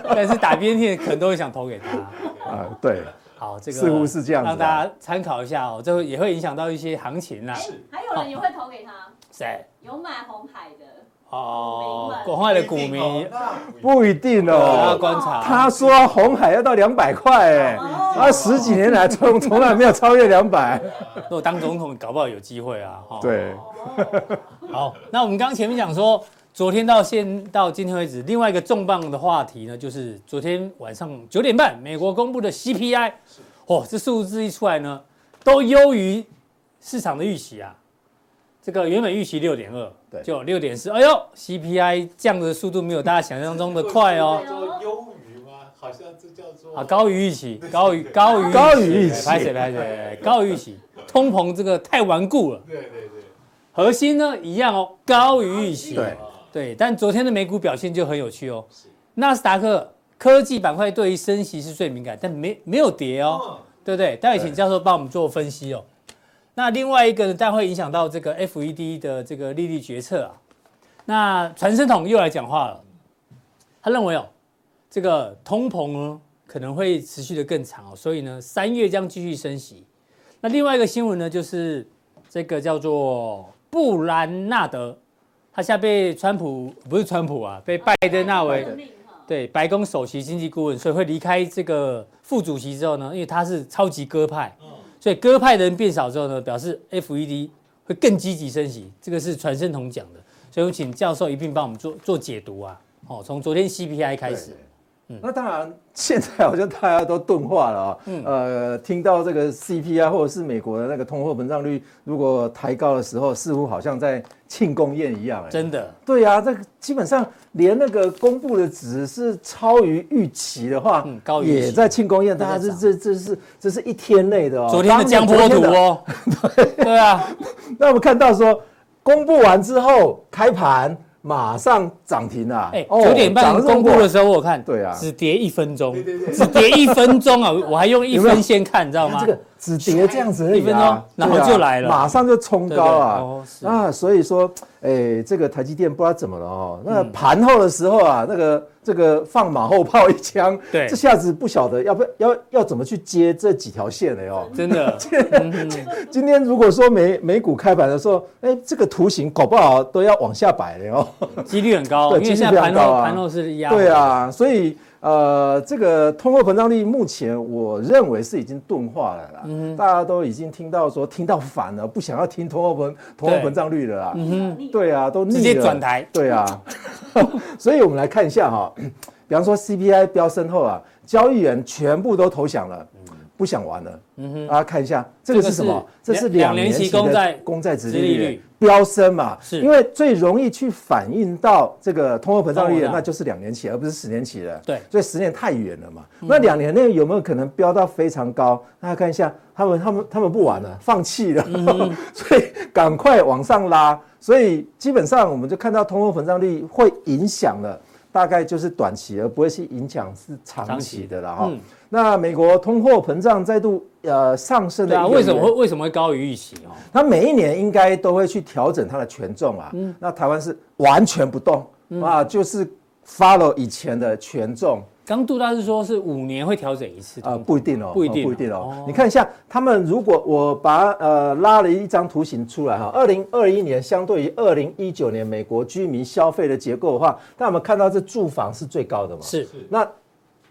但是打 BNT 可能都会想投给他啊。对，好，这个似乎是这样，让大家参考一下哦。这也会影响到一些行情啦。是，还有人也会投给他。谁？有买红海的哦，国外的股民不一定哦。要观察。他说红海要到两百块哎，他十几年来从从来没有超越两百。如果当总统，搞不好有机会啊。对。好，那我们刚刚前面讲说。昨天到现到今天为止，另外一个重磅的话题呢，就是昨天晚上九点半，美国公布的 CPI，哦，这数字一出来呢，都优于市场的预期啊。这个原本预期六点二，对，就六点四。哎呦，CPI 降的速度没有大家想象中的快哦。叫优于吗？好像这叫做啊，高于预期，高于高于高于预期，拍谁拍谁，高于预期，通膨这个太顽固了。对对对，核心呢一样哦，高于预期。对。对，但昨天的美股表现就很有趣哦。纳斯达克科技板块对于升息是最敏感，但没没有跌哦，对不对？待会请教授帮我们做分析哦。那另外一个呢，待会影响到这个 FED 的这个利率决策啊。那传声筒又来讲话了，他认为哦，这个通膨呢可能会持续的更长哦，所以呢三月将继续升息。那另外一个新闻呢，就是这个叫做布兰纳德。他现在被川普不是川普啊，被拜登纳为对白宫首席经济顾问，所以会离开这个副主席之后呢，因为他是超级鸽派，所以鸽派的人变少之后呢，表示 FED 会更积极升息，这个是传声筒讲的，所以我们请教授一并帮我们做做解读啊。哦，从昨天 CPI 开始。嗯、那当然，现在好像大家都钝化了啊。嗯、呃，听到这个 CPI 或者是美国的那个通货膨胀率如果抬高的时候，似乎好像在庆功宴一样。真的？对呀、啊，这个基本上连那个公布的值是超于预期的话，嗯、高于也在庆功宴。大家这这这是这是一天内的哦。昨天的江波图哦。对对啊。那我们看到说，公布完之后开盘。马上涨停了！哎，九点半公布的时候，我看对啊，只跌一分钟，只跌一分钟啊！我还用一分先看，你知道吗？这个只跌这样子，一分钟，然后就来了，马上就冲高啊！啊，所以说，哎，这个台积电不知道怎么了哦。那盘后的时候啊，那个这个放马后炮一枪，对，这下子不晓得要不要要怎么去接这几条线了哦。真的，今天如果说美美股开盘的时候，哎，这个图形搞不好都要往下摆了哦，几率很高，因为现在盘后盘后是压，对啊，所以。呃，这个通货膨胀率目前我认为是已经钝化了啦，嗯、大家都已经听到说听到烦了，不想要听通货膨通货膨胀率了啦。嗯，对啊，都腻了。直接转台。对啊，所以我们来看一下哈，比方说 CPI 飙升后啊，交易员全部都投降了，不想玩了。嗯哼，大家看一下这个是什么？这是两年期公债公债殖利率飙升嘛？是，因为最容易去反映到这个通货膨胀率的，那就是两年期，而不是十年期了。对，所以十年太远了嘛。那两年内有没有可能飙到非常高？大家看一下，他们他们他们不玩了，放弃了，所以赶快往上拉。所以基本上我们就看到通货膨胀率会影响了。大概就是短期，而不会去影响是长期的了哈。嗯、那美国通货膨胀再度呃上升的，为什么会为什么会高于预期哦？它每一年应该都会去调整它的权重啊。嗯、那台湾是完全不动、嗯、啊，就是 follow 以前的权重。刚杜大师说是五年会调整一次啊，不一定哦，不一定，不一定哦。你看一下，他们如果我把呃拉了一张图形出来哈，二零二一年相对于二零一九年美国居民消费的结构的话，那我们看到这住房是最高的嘛？是，那。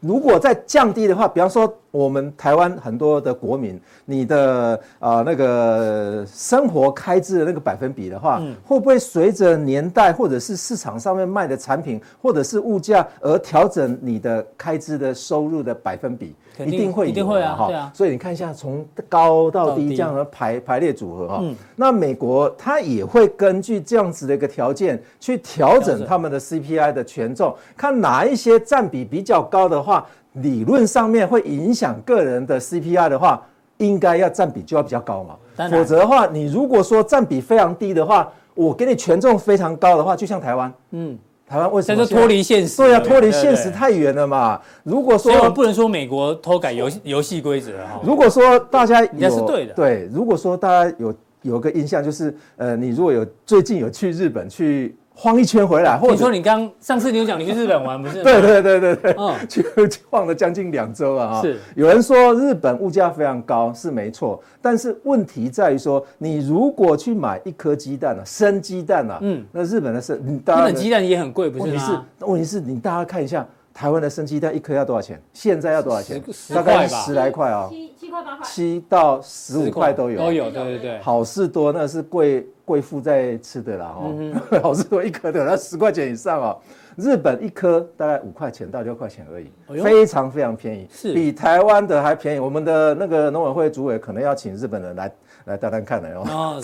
如果再降低的话，比方说我们台湾很多的国民，你的啊、呃、那个生活开支的那个百分比的话，嗯、会不会随着年代或者是市场上面卖的产品或者是物价而调整你的开支的收入的百分比？肯定一定会，一定会啊！对啊，所以你看一下从高到低这样的排排列组合哈。嗯、那美国它也会根据这样子的一个条件去调整他们的 CPI 的权重，看哪一些占比比较高的话。理论上面会影响个人的 CPI 的话，应该要占比就要比较高嘛。否则的话，你如果说占比非常低的话，我给你权重非常高的话，就像台湾，嗯，台湾为什么？脱离现实？对呀，脱离现实太远了嘛。如果说，不能说美国偷改游戏游戏规则哈。如果说大家应该是对的，对。如果说大家有有个印象，就是呃，你如果有最近有去日本去。晃一圈回来，或者说你刚上次你有讲你去日本玩不是？对对对对对，嗯，去晃了将近两周了啊。是，有人说日本物价非常高是没错，但是问题在于说，你如果去买一颗鸡蛋啊，生鸡蛋啊，嗯，那日本的生，日本鸡蛋也很贵，不是吗？问题是，问题是你大家看一下。台湾的生鸡蛋一颗要多少钱？现在要多少钱？大概十来块哦，七七块八块，七到十五块都有，都有，对对对。好事多那是贵贵妇在吃的啦哦，好市多一颗的那十块钱以上哦。日本一颗大概五块钱到六块钱而已，非常非常便宜，是。比台湾的还便宜。我们的那个农委会主委可能要请日本人来来谈谈看的哦。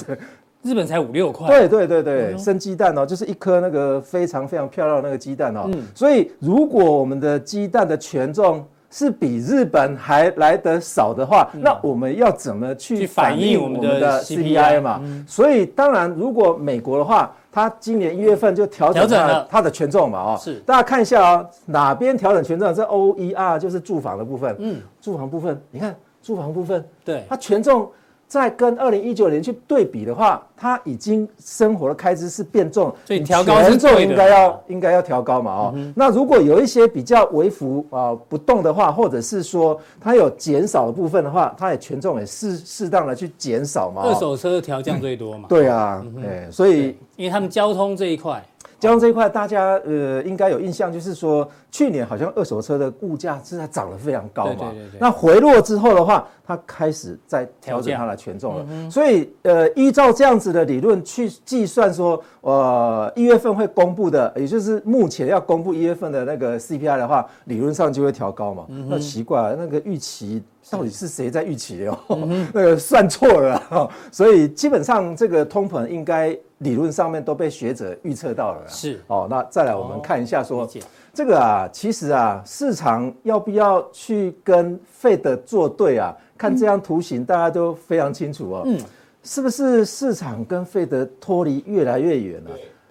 日本才五六块，对对对对，生鸡蛋哦，就是一颗那个非常非常漂亮的那个鸡蛋哦。嗯，所以如果我们的鸡蛋的权重是比日本还来得少的话，那我们要怎么去反映我们的 CPI 嘛？所以当然，如果美国的话，它今年一月份就调整了它的权重嘛，哦，是。大家看一下哦，哪边调整权重？这 OER 就是住房的部分，嗯，住房部分，你看住房部分，对，它权重。再跟二零一九年去对比的话，它已经生活的开支是变重，所以调高是应该要应该要调高嘛哦。嗯、那如果有一些比较微幅啊不动的话，或者是说它有减少的部分的话，它也权重也适适当的去减少嘛。二手车调降最多嘛？嗯、对啊，哎、所以因为他们交通这一块。交通这一块，大家呃应该有印象，就是说去年好像二手车的物价是在涨得非常高嘛。对对对对。那回落之后的话，它开始在调整它的权重了。嗯、所以呃，依照这样子的理论去计算说，呃，一月份会公布的，也就是目前要公布一月份的那个 CPI 的话，理论上就会调高嘛。嗯、那奇怪，那个预期到底是谁在预期哦？嗯、那个算错了。所以基本上这个通膨应该。理论上面都被学者预测到了，是哦。那再来我们看一下说，说这个啊，其实啊，市场要不要去跟费德作对啊？看这张图形，大家都非常清楚哦。嗯，是不是市场跟费德脱离越来越远了？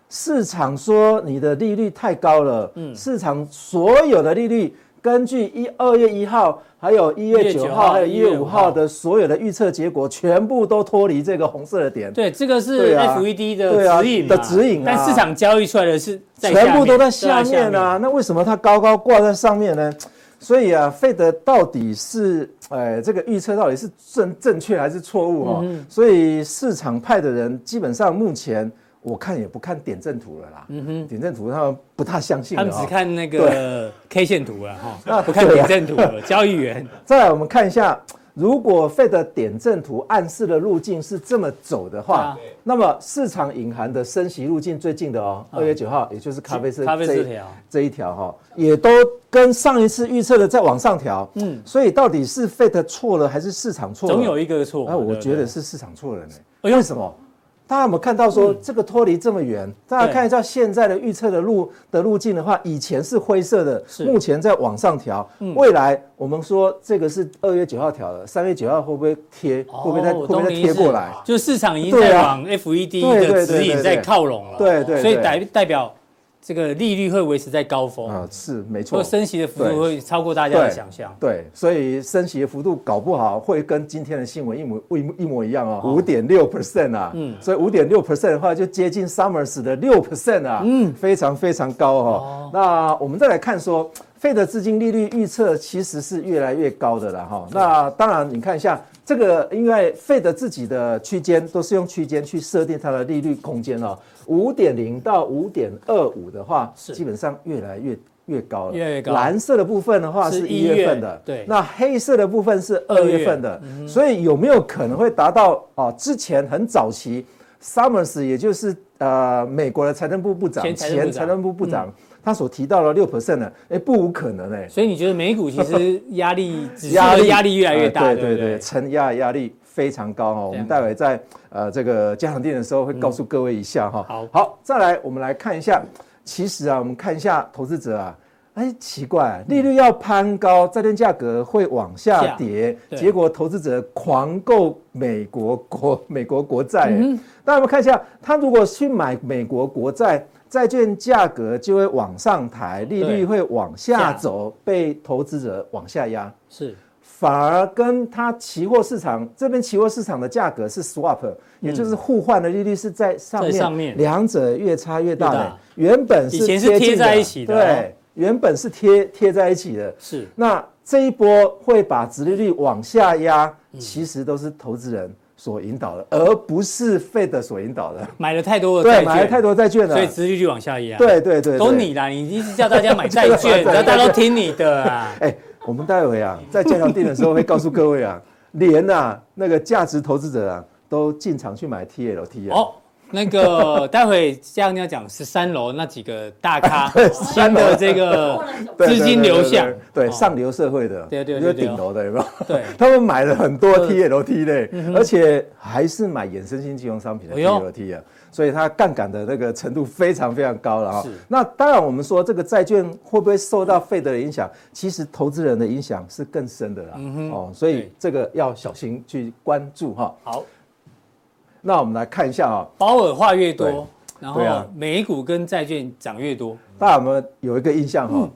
市场说你的利率太高了，嗯，市场所有的利率。根据一二月一号，还有一月九号，还有一月五号的所有的预测结果，全部都脱离这个红色的点。对，这个是 FED 的指引的指引。但市场交易出来的是全部都在下面啊。那为什么它高高挂在上面呢？所以啊，Fed 到底是哎，这个预测到底是正正确还是错误哈？所以市场派的人基本上目前。我看也不看点阵图了啦，嗯哼，点阵图他们不太相信，他们只看那个 K 线图了哈，那 不看点阵图了。交易员，再来我们看一下，如果 Fed 的点阵图暗示的路径是这么走的话，那么市场隐含的升息路径最近的哦，二月九号，也就是咖啡色这一条。这一条哈，也都跟上一次预测的再往上调，嗯，所以到底是 Fed 错了还是市场错了？总有一个错。哎，我觉得是市场错了呢。为什么？大家有没有看到说这个脱离这么远？大家看一下现在的预测的路的路径的话，以前是灰色的，目前在往上调。未来我们说这个是二月九号调的，三月九号会不会贴？会不会再会不会再贴过来？就市场已经在往 FED 的指引在靠拢了。对对，所以代代表。这个利率会维持在高峰。啊，是没错。升息的幅度会超过大家的想象。对，所以升息的幅度搞不好会跟今天的新闻一模一一模一样哦，五点六 percent 啊，嗯，所以五点六 percent 的话就接近 Summers 的六 percent 啊，嗯，非常非常高哦。那我们再来看说，Fed 的资金利率预测其实是越来越高的了哈。那当然，你看一下这个，因为 Fed 自己的区间都是用区间去设定它的利率空间哦。五点零到五点二五的话，是基本上越来越越高了。越来越高。蓝色的部分的话是一月份的，对。那黑色的部分是二月份的，所以有没有可能会达到啊？之前很早期，Summers 也就是呃美国的财政部部长，前财政部部长，他所提到的六 percent 呢？哎，不无可能哎。所以你觉得美股其实 压力压力压力越来越大？对对对，承压压力。非常高哈，我们待会在呃这个加强店的时候会告诉各位一下哈。好，好，再来我们来看一下，其实啊，我们看一下投资者啊，哎，奇怪，利率要攀高，债券价格会往下跌，结果投资者狂购美国国美国国债。嗯，大家我们看一下，他如果去买美国国债，债券价格就会往上抬，利率会往下走，被投资者往下压。是。反而跟它期货市场这边期货市场的价格是 swap，也就是互换的利率是在上面，上面两者越差越大的。原本是贴在一起的，对，原本是贴贴在一起的。是。那这一波会把殖利率往下压，其实都是投资人所引导的，而不是 Fed 所引导的。买了太多的债券，买了太多债券了，所以殖利率往下压。对对对，都你啦，你一直叫大家买债券，大家都听你的啊。哎。我们待会啊，在介绍店的时候会告诉各位啊，连啊那个价值投资者啊都进场去买 TLT 啊。哦，那个 待会加强錠要讲十三楼那几个大咖 新的这个 资金流向，对上流社会的，对对对，顶楼的有没有？对，他们买了很多 TLT 嘞，而且还是买衍生性金融商品的 TLT 啊。所以它杠杆的那个程度非常非常高了哈。那当然，我们说这个债券会不会受到 Fed 的影响？其实投资人的影响是更深的啦。哦，所以这个要小心去关注哈。好。那我们来看一下啊，鲍尔话越多，然后美股跟债券涨越多。大家有没有有一个印象哈？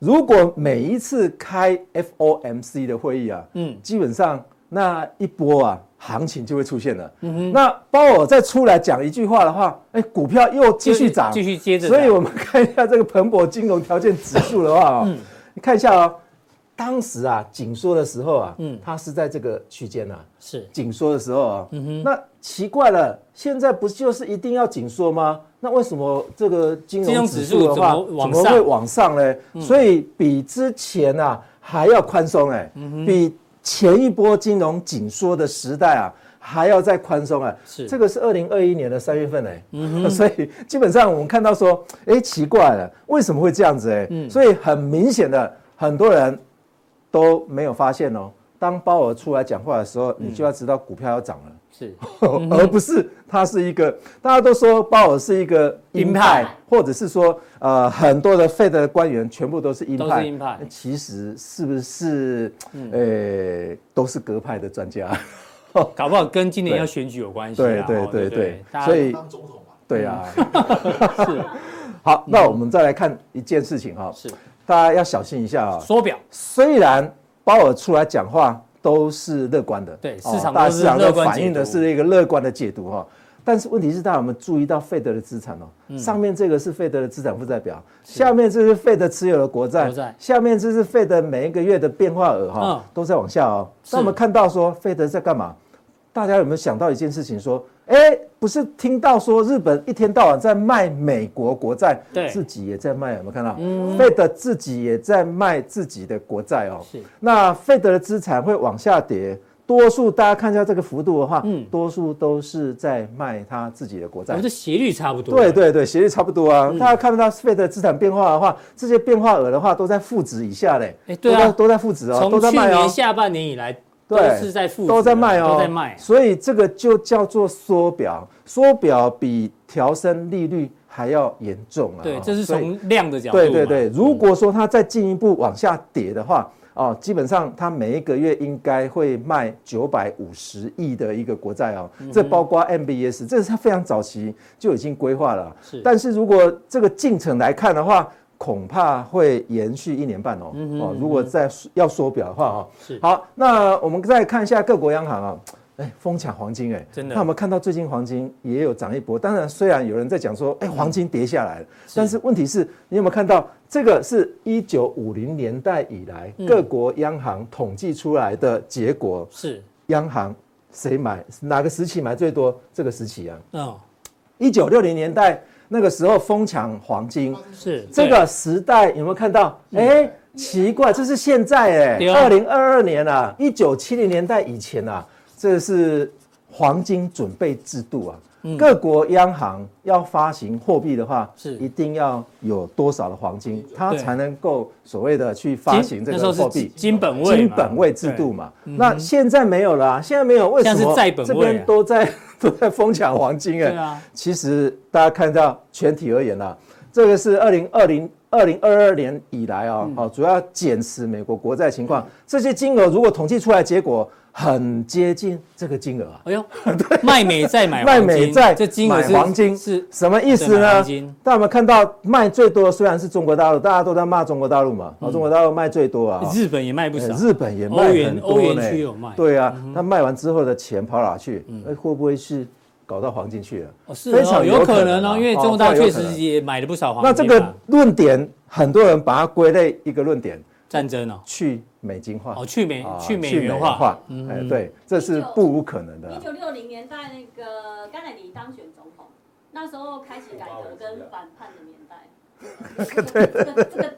如果每一次开 FOMC 的会议啊，嗯，基本上那一波啊。行情就会出现了。嗯哼，那鲍尔再出来讲一句话的话，哎，股票又继续涨，继续接着。所以我们看一下这个彭博金融条件指数的话啊，嗯，你看一下哦，当时啊紧缩的时候啊，嗯，它是在这个区间呐，是。紧缩的时候啊，嗯哼，那奇怪了，现在不就是一定要紧缩吗？那为什么这个金融指数的话怎么会往上呢？所以比之前啊还要宽松哎，比。前一波金融紧缩的时代啊，还要再宽松啊，是。这个是二零二一年的三月份哎，所以基本上我们看到说，哎，奇怪了，为什么会这样子哎？嗯，所以很明显的，很多人都没有发现哦。当鲍尔出来讲话的时候，你就要知道股票要涨了。是，而不是他是一个，大家都说鲍尔是一个鹰派，或者是说，呃，很多的 Fed 的官员全部都是鹰派，都是鹰派。其实是不是，呃，都是鸽派的专家？搞不好跟今年要选举有关系。对对对对，所以当总统嘛。对啊。是。好，那我们再来看一件事情哈，是，大家要小心一下啊。缩表，虽然鲍尔出来讲话。都是乐观的，对，市场大市场都反映的是一个乐观的解读哈。但是问题是，大家有没有注意到费德的资产哦？上面这个是费德的资产负债表，下面这是费德持有的国债，下面这是费德每一个月的变化额哈，都在往下哦。那我们看到说费德在干嘛？大家有没有想到一件事情说？哎，不是听到说日本一天到晚在卖美国国债，对，自己也在卖，有没有看到？嗯，Fed 自己也在卖自己的国债哦。是，那 Fed 的资产会往下跌，多数大家看一下这个幅度的话，嗯多数都是在卖他自己的国债我们。这斜率差不多。对对对，斜率差不多嗯啊。大家看不到 Fed 的资产变化的话，这些变化额的话都在负值以下嘞。哎对啊都在负值哦，都从去在卖哦。年下半年以来都对是在负，都在卖哦，都在卖。所以这个就叫做缩表，缩表比调升利率还要严重啊。对，这是从量的角度嘛。对对对，如果说它再进一步往下跌的话，哦，基本上它每一个月应该会卖九百五十亿的一个国债哦，这包括 MBS，这是它非常早期就已经规划了。是但是如果这个进程来看的话，恐怕会延续一年半哦。哦，如果再要缩表的话哦，是好，那我们再看一下各国央行啊。哎，疯抢黄金哎，真的那我们看到最近黄金也有涨一波。当然，虽然有人在讲说，哎，黄金跌下来了，但是问题是，你有没有看到这个是一九五零年代以来各国央行统计出来的结果？是，央行谁买哪个时期买最多？这个时期啊，嗯，一九六零年代那个时候疯抢黄金，是。这个时代有没有看到？哎，奇怪，这是现在哎，二零二二年啊，一九七零年代以前啊，这是黄金准备制度啊。各国央行要发行货币的话，是。一定要有多少的黄金，它才能够所谓的去发行这那个货币。金。本位，金本位制度。嘛，那现在没有了啊、现在没有，为什么？这边都在 都在疯抢黄金哎、啊，其实大家看到全体而言啦，这个是二零二零二零二二年以来啊、嗯。哦，主要减持美国国债情况，这些金额如果统计出来，结果很接近这个金额啊。哎呦，卖美债买卖，美债这金额是买黄金是什么意思呢黄金？大家有没有看到卖最多的虽然是中国大陆，大家都在骂中国大陆嘛，啊中国大陆卖最多啊。日本也卖不少，呃日本也欧卖元欧元很多呢区有卖，对啊，那卖完之后的钱跑哪去？哎，会不会是搞到黄金去了？哦是非常哦，有有可能哦，因为中国大陆确实也买了不少黄金那这。个论点，很多人把它归类一个论点，战争哦，去美金化。哦，去美啊去美元化，嗯。哎，对，这是不无可能的。啊一。九六零年代那个甘乃迪当选总统，那时候开启改革跟反叛的年代。对，这个这个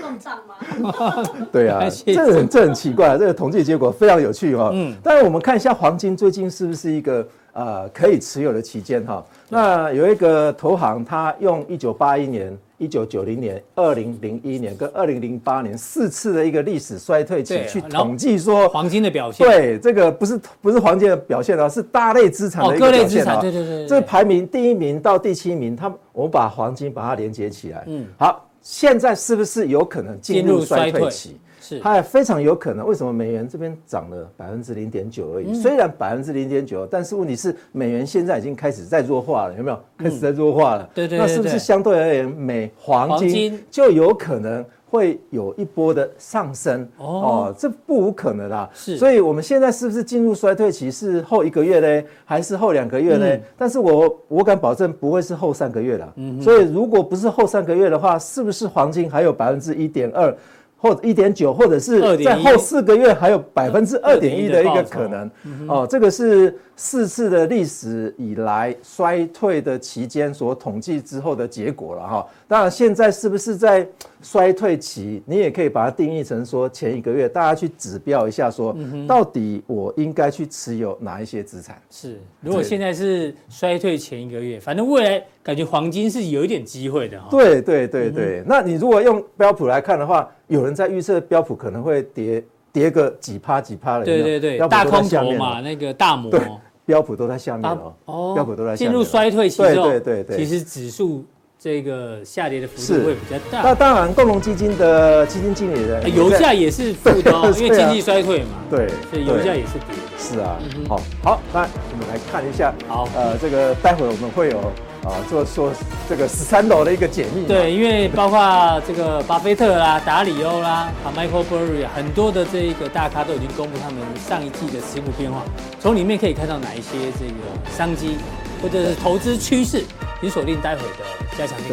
动荡吗？对啊，这很这很奇怪，这个统计结果非常有趣哈、哦。嗯嗯，但是我们看一下黄金最近是不是一个呃可以持有的期间哈？那有一个投行，他用一九八一年、一九九零年、二零零一年跟二零零八年四次的一个历史衰退期去统计说，黄金的表现，对这个不是不是黄金的表现哦，是大类资产哦的，一各类资产，个表现哦。对对对，对这排名第一名到第七名，他我们把黄金把它连接起来。嗯嗯，好，现在是不是有可能进入衰退期？是它也非常有可能。为什么美元这边涨了百分之零点九而已？虽然百分之零点九，但是问题是美元现在已经开始在弱化了，有没有？开始在弱化了。对对对那是不是相对而言，美黄金就有可能会有一波的上升？哦哦，这不无可能啦。是所以我们现在是不是进入衰退期？是后一个月呢，还是后两个月呢？嗯但是我我敢保证不会是后三个月了。所以如果不是后三个月的话，是不是黄金还有百分之一点二？或者一点九，或者是2.1在后四个月还有百分之二点一的一个可能哦，这个是四次的历史以来衰退的期间所统计之后的结果了哈。当然，现在是不是在衰退期？你也可以把它定义成说前一个月，大家去指标一下，说到底我应该去持有哪一些资产？是，如果现在是衰退前一个月，反正未来感觉黄金是有一点机会的哈。对对对对，那你如果用标普来看的话，有人在预测标普可能会跌跌个几趴几趴了。对对对，大空头嘛，那个大摩对，标普都在下面。哦标普都在下进入衰退期之后，对对对对其实指数这个下跌的幅度会比较大。那大。当然，共同基金的基金经理人哎油价也是负的因为经济衰退嘛，对，所以油价也是跌。是啊好，好，那我们来看一下，好。呃，这个待会我们会有啊做说这个十三楼的一个解密嘛。对，因为包括这个巴菲特啦、达里欧啦、啊 Michael Burry 啊，很多的这一个大咖都已经公布他们上一季的持股变化，从里面可以看到哪一些这个商机或者是投资趋势，你锁定待会的加强力。